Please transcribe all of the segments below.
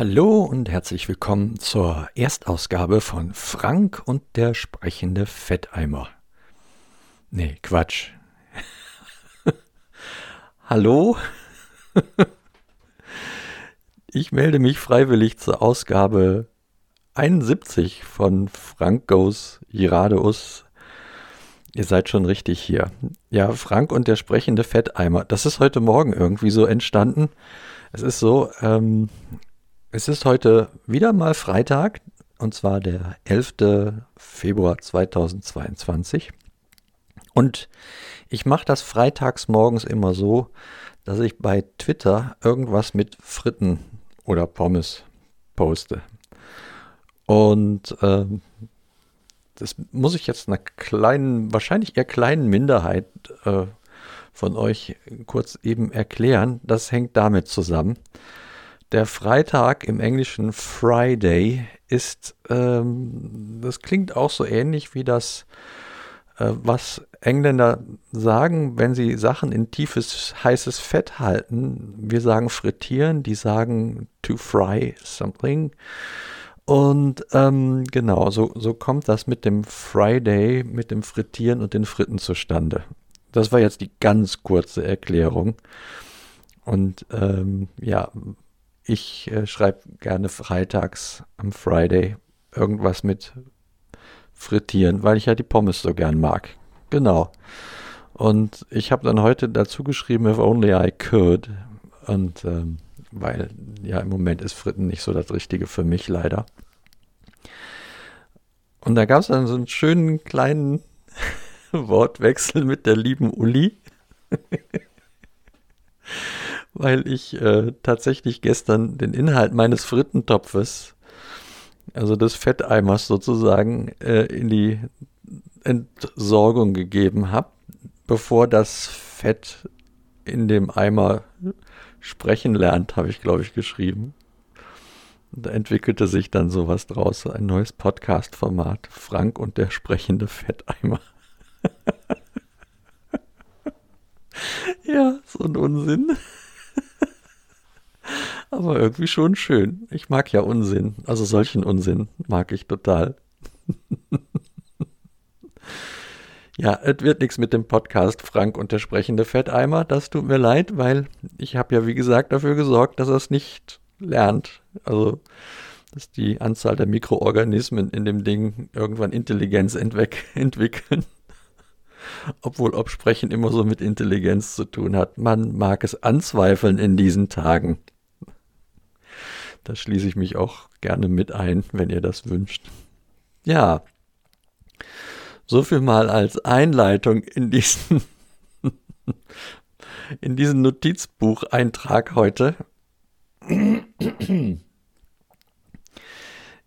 Hallo und herzlich willkommen zur Erstausgabe von Frank und der sprechende Fetteimer. Nee, Quatsch. Hallo? ich melde mich freiwillig zur Ausgabe 71 von Frank Goes Giradeus. Ihr seid schon richtig hier. Ja, Frank und der sprechende Fetteimer. Das ist heute Morgen irgendwie so entstanden. Es ist so, ähm, es ist heute wieder mal Freitag, und zwar der 11. Februar 2022. Und ich mache das freitags morgens immer so, dass ich bei Twitter irgendwas mit Fritten oder Pommes poste. Und ähm, das muss ich jetzt einer kleinen, wahrscheinlich eher kleinen Minderheit äh, von euch kurz eben erklären. Das hängt damit zusammen. Der Freitag im Englischen Friday ist, ähm, das klingt auch so ähnlich wie das, äh, was Engländer sagen, wenn sie Sachen in tiefes, heißes Fett halten. Wir sagen frittieren, die sagen to fry something. Und ähm, genau, so, so kommt das mit dem Friday, mit dem Frittieren und den Fritten zustande. Das war jetzt die ganz kurze Erklärung. Und ähm, ja, ich äh, schreibe gerne freitags am Friday irgendwas mit frittieren, weil ich ja die Pommes so gern mag. Genau. Und ich habe dann heute dazu geschrieben, if only I could. Und ähm, weil ja im Moment ist Fritten nicht so das Richtige für mich leider. Und da gab es dann so einen schönen kleinen Wortwechsel mit der lieben Uli. weil ich äh, tatsächlich gestern den Inhalt meines Frittentopfes, also des Fetteimers sozusagen, äh, in die Entsorgung gegeben habe, bevor das Fett in dem Eimer sprechen lernt, habe ich, glaube ich, geschrieben. Da entwickelte sich dann sowas draus, ein neues Podcast-Format, Frank und der sprechende Fetteimer. ja, so ein Unsinn. Aber irgendwie schon schön. Ich mag ja Unsinn. Also solchen Unsinn mag ich total. ja, es wird nichts mit dem Podcast Frank und der sprechende Fetteimer. Das tut mir leid, weil ich habe ja, wie gesagt, dafür gesorgt, dass er es nicht lernt. Also, dass die Anzahl der Mikroorganismen in dem Ding irgendwann Intelligenz entwickeln. Obwohl Obsprechen immer so mit Intelligenz zu tun hat. Man mag es anzweifeln in diesen Tagen. Da schließe ich mich auch gerne mit ein, wenn ihr das wünscht. Ja, so viel mal als Einleitung in diesen, in diesen Notizbucheintrag heute.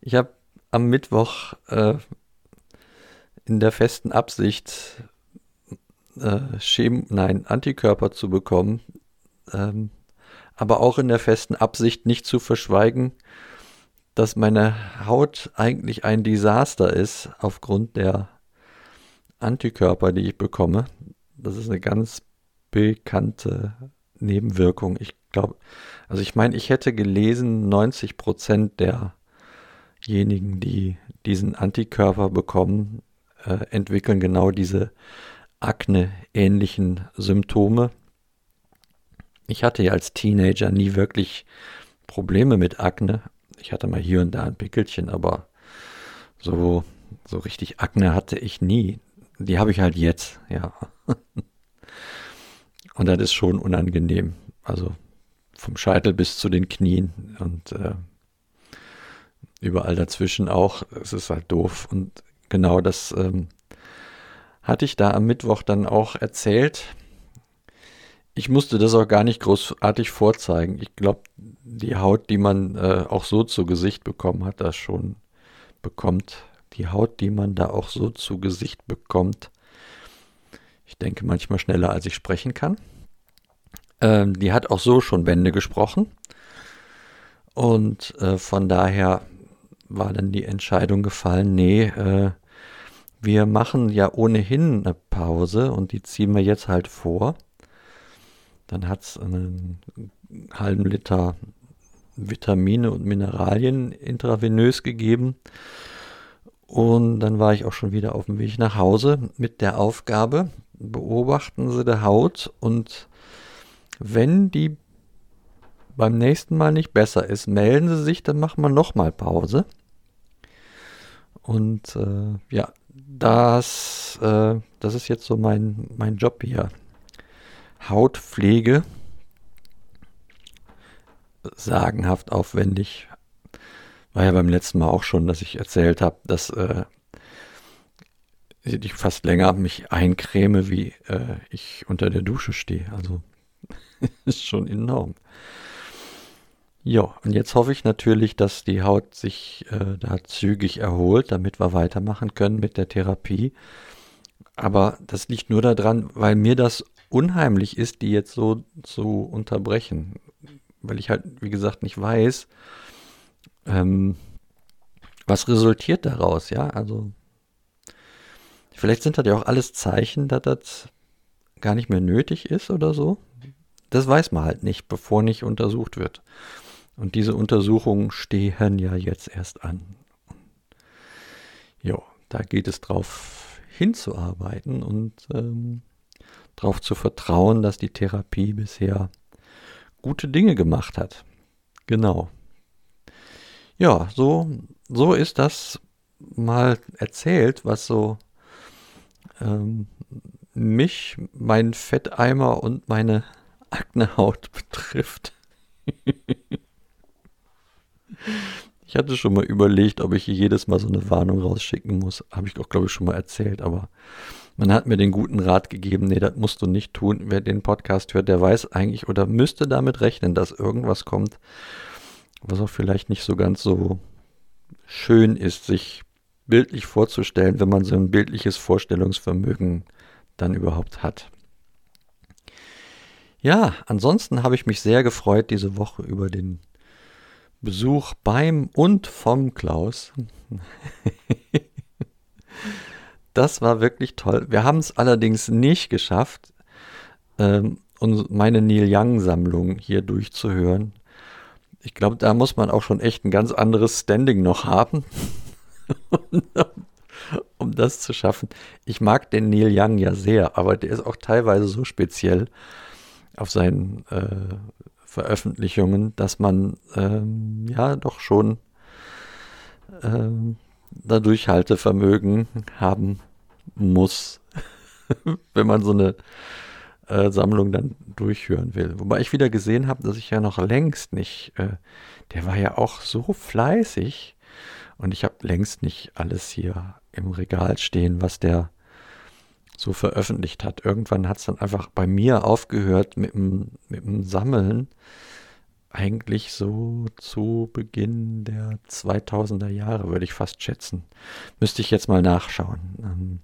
Ich habe am Mittwoch äh, in der festen Absicht, äh, Schem nein, Antikörper zu bekommen, ähm, aber auch in der festen Absicht nicht zu verschweigen, dass meine Haut eigentlich ein Desaster ist aufgrund der Antikörper, die ich bekomme. Das ist eine ganz bekannte Nebenwirkung. Ich glaube, also ich meine, ich hätte gelesen, 90 Prozent derjenigen, die diesen Antikörper bekommen, äh, entwickeln genau diese Akne-ähnlichen Symptome. Ich hatte ja als Teenager nie wirklich Probleme mit Akne. Ich hatte mal hier und da ein Pickelchen, aber so, so richtig Akne hatte ich nie. Die habe ich halt jetzt, ja. Und das ist schon unangenehm. Also vom Scheitel bis zu den Knien und äh, überall dazwischen auch. Es ist halt doof. Und genau das ähm, hatte ich da am Mittwoch dann auch erzählt. Ich musste das auch gar nicht großartig vorzeigen. Ich glaube, die Haut, die man äh, auch so zu Gesicht bekommen hat, das schon bekommt. Die Haut, die man da auch so zu Gesicht bekommt. Ich denke manchmal schneller, als ich sprechen kann. Ähm, die hat auch so schon Bände gesprochen. Und äh, von daher war dann die Entscheidung gefallen, nee, äh, wir machen ja ohnehin eine Pause und die ziehen wir jetzt halt vor. Dann hat es einen halben Liter Vitamine und Mineralien intravenös gegeben. Und dann war ich auch schon wieder auf dem Weg nach Hause mit der Aufgabe, beobachten Sie die Haut und wenn die beim nächsten Mal nicht besser ist, melden Sie sich, dann machen wir nochmal Pause. Und äh, ja, das, äh, das ist jetzt so mein, mein Job hier. Hautpflege. Sagenhaft aufwendig. War ja beim letzten Mal auch schon, dass ich erzählt habe, dass äh, ich fast länger mich eincreme, wie äh, ich unter der Dusche stehe. Also ist schon enorm. Ja, und jetzt hoffe ich natürlich, dass die Haut sich äh, da zügig erholt, damit wir weitermachen können mit der Therapie. Aber das liegt nur daran, weil mir das unheimlich ist, die jetzt so zu unterbrechen. Weil ich halt, wie gesagt, nicht weiß, ähm, was resultiert daraus, ja? Also, vielleicht sind das ja auch alles Zeichen, dass das gar nicht mehr nötig ist oder so. Das weiß man halt nicht, bevor nicht untersucht wird. Und diese Untersuchungen stehen ja jetzt erst an. Ja, da geht es drauf hinzuarbeiten und ähm, darauf zu vertrauen, dass die Therapie bisher gute Dinge gemacht hat. Genau. Ja, so, so ist das mal erzählt, was so ähm, mich, meinen Fetteimer und meine Aknehaut betrifft. Ich hatte schon mal überlegt, ob ich jedes Mal so eine Warnung rausschicken muss. Habe ich auch, glaube ich, schon mal erzählt, aber man hat mir den guten Rat gegeben, nee, das musst du nicht tun. Wer den Podcast hört, der weiß eigentlich oder müsste damit rechnen, dass irgendwas kommt, was auch vielleicht nicht so ganz so schön ist, sich bildlich vorzustellen, wenn man so ein bildliches Vorstellungsvermögen dann überhaupt hat. Ja, ansonsten habe ich mich sehr gefreut diese Woche über den Besuch beim und vom Klaus. das war wirklich toll. Wir haben es allerdings nicht geschafft, ähm, meine Neil Young-Sammlung hier durchzuhören. Ich glaube, da muss man auch schon echt ein ganz anderes Standing noch haben, um das zu schaffen. Ich mag den Neil Young ja sehr, aber der ist auch teilweise so speziell auf seinen äh, Veröffentlichungen, dass man ähm, ja doch schon ähm, da Durchhaltevermögen haben muss, wenn man so eine äh, Sammlung dann durchführen will. Wobei ich wieder gesehen habe, dass ich ja noch längst nicht, äh, der war ja auch so fleißig und ich habe längst nicht alles hier im Regal stehen, was der so veröffentlicht hat. Irgendwann hat es dann einfach bei mir aufgehört mit dem, mit dem Sammeln. Eigentlich so zu Beginn der 2000er Jahre, würde ich fast schätzen. Müsste ich jetzt mal nachschauen, ähm,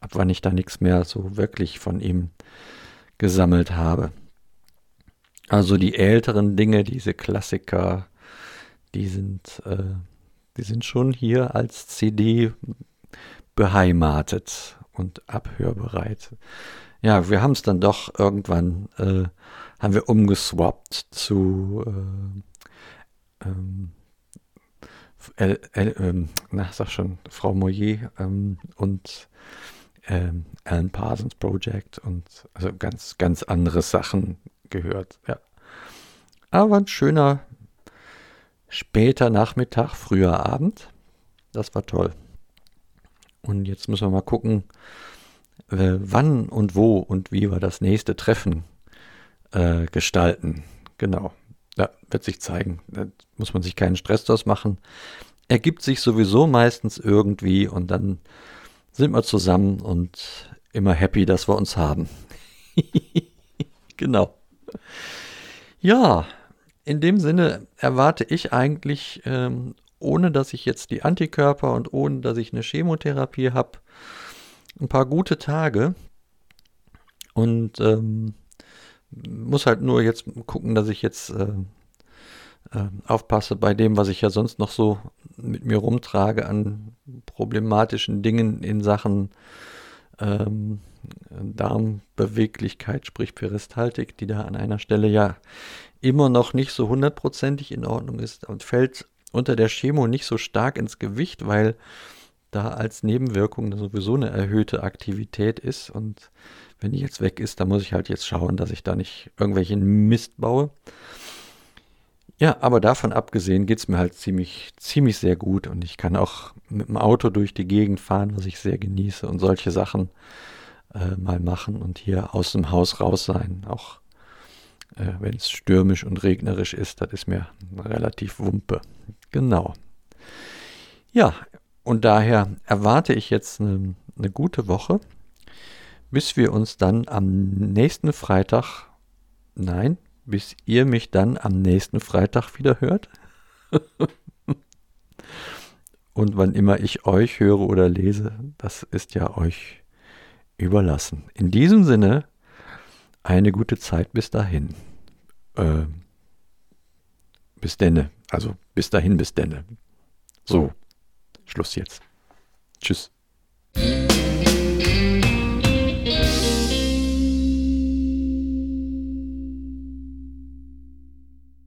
ab wann ich da nichts mehr so wirklich von ihm gesammelt habe. Also die älteren Dinge, diese Klassiker, die sind, äh, die sind schon hier als CD beheimatet und abhörbereit. Ja, wir haben es dann doch irgendwann, äh, haben wir umgeswappt zu, äh, ähm, äh, äh, na, sag schon, Frau Moyer ähm, und ähm, Alan Parsons Project und also ganz, ganz andere Sachen gehört, ja. Aber ein schöner später Nachmittag, früher Abend. Das war toll. Und jetzt müssen wir mal gucken, äh, wann und wo und wie wir das nächste Treffen äh, gestalten. Genau. Ja, wird sich zeigen. Da muss man sich keinen Stress draus machen. Ergibt sich sowieso meistens irgendwie und dann sind wir zusammen und immer happy, dass wir uns haben. genau. Ja, in dem Sinne erwarte ich eigentlich ähm, ohne dass ich jetzt die Antikörper und ohne dass ich eine Chemotherapie habe, ein paar gute Tage. Und ähm, muss halt nur jetzt gucken, dass ich jetzt äh, äh, aufpasse bei dem, was ich ja sonst noch so mit mir rumtrage an problematischen Dingen in Sachen ähm, Darmbeweglichkeit, sprich Peristaltik, die da an einer Stelle ja immer noch nicht so hundertprozentig in Ordnung ist und fällt unter der Chemo nicht so stark ins Gewicht, weil da als Nebenwirkung sowieso eine erhöhte Aktivität ist. Und wenn die jetzt weg ist, dann muss ich halt jetzt schauen, dass ich da nicht irgendwelchen Mist baue. Ja, aber davon abgesehen geht es mir halt ziemlich, ziemlich sehr gut und ich kann auch mit dem Auto durch die Gegend fahren, was ich sehr genieße und solche Sachen äh, mal machen und hier aus dem Haus raus sein. Auch äh, wenn es stürmisch und regnerisch ist, das ist mir relativ Wumpe. Genau. Ja, und daher erwarte ich jetzt eine, eine gute Woche, bis wir uns dann am nächsten Freitag, nein, bis ihr mich dann am nächsten Freitag wieder hört. Und wann immer ich euch höre oder lese, das ist ja euch überlassen. In diesem Sinne, eine gute Zeit bis dahin. Äh, bis denne. Also bis dahin, bis denne. So, Schluss jetzt. Tschüss.